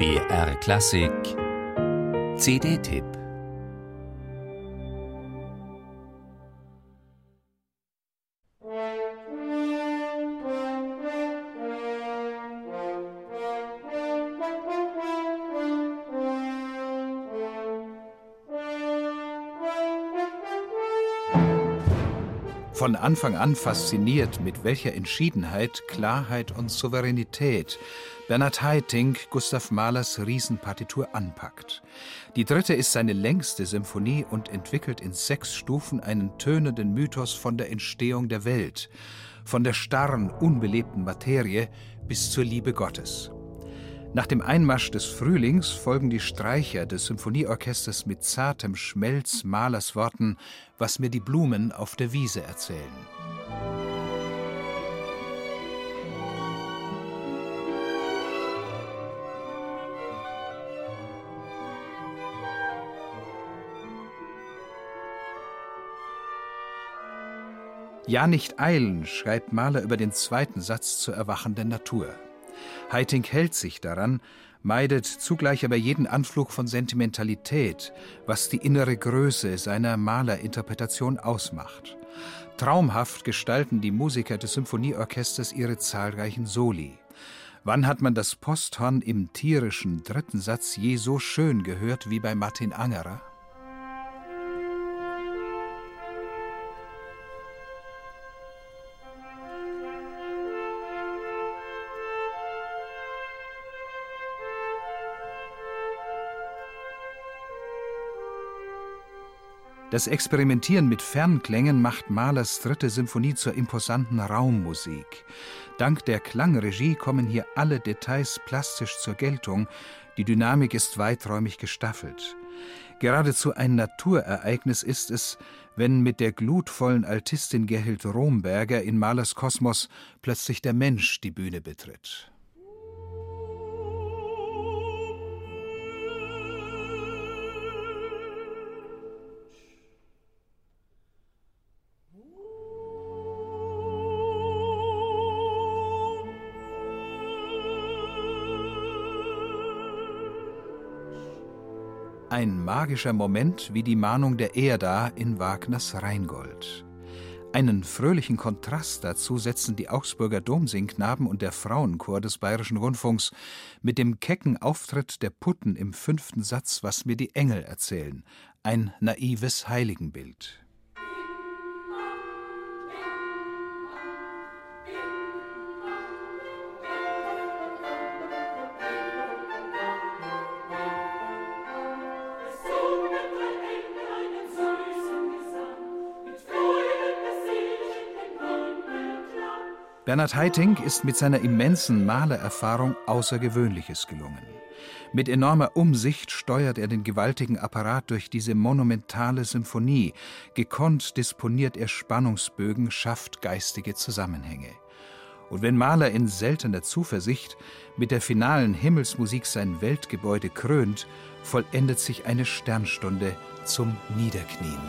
BR Klassik. CD-Tipp Von Anfang an fasziniert, mit welcher Entschiedenheit, Klarheit und Souveränität Bernhard Haitink Gustav Mahlers Riesenpartitur anpackt. Die dritte ist seine längste Symphonie und entwickelt in sechs Stufen einen tönenden Mythos von der Entstehung der Welt, von der starren, unbelebten Materie bis zur Liebe Gottes. Nach dem Einmarsch des Frühlings folgen die Streicher des Symphonieorchesters mit zartem Schmelz Malers Worten, was mir die Blumen auf der Wiese erzählen. Ja, nicht eilen, schreibt Mahler über den zweiten Satz zur erwachenden Natur. Haitink hält sich daran, meidet zugleich aber jeden Anflug von Sentimentalität, was die innere Größe seiner Malerinterpretation ausmacht. Traumhaft gestalten die Musiker des Symphonieorchesters ihre zahlreichen Soli. Wann hat man das Posthorn im tierischen dritten Satz je so schön gehört wie bei Martin Angerer? Das Experimentieren mit Fernklängen macht Mahlers dritte Symphonie zur imposanten Raummusik. Dank der Klangregie kommen hier alle Details plastisch zur Geltung, die Dynamik ist weiträumig gestaffelt. Geradezu ein Naturereignis ist es, wenn mit der glutvollen Altistin Gerhild Romberger in Mahlers Kosmos plötzlich der Mensch die Bühne betritt. Ein magischer Moment wie die Mahnung der Erda in Wagners Rheingold. Einen fröhlichen Kontrast dazu setzen die Augsburger Domsingknaben und der Frauenchor des Bayerischen Rundfunks mit dem kecken Auftritt der Putten im fünften Satz Was mir die Engel erzählen, ein naives Heiligenbild. Bernhard Haitink ist mit seiner immensen Malererfahrung Außergewöhnliches gelungen. Mit enormer Umsicht steuert er den gewaltigen Apparat durch diese monumentale Symphonie. Gekonnt disponiert er Spannungsbögen, schafft geistige Zusammenhänge. Und wenn Mahler in seltener Zuversicht mit der finalen Himmelsmusik sein Weltgebäude krönt, vollendet sich eine Sternstunde zum Niederknien.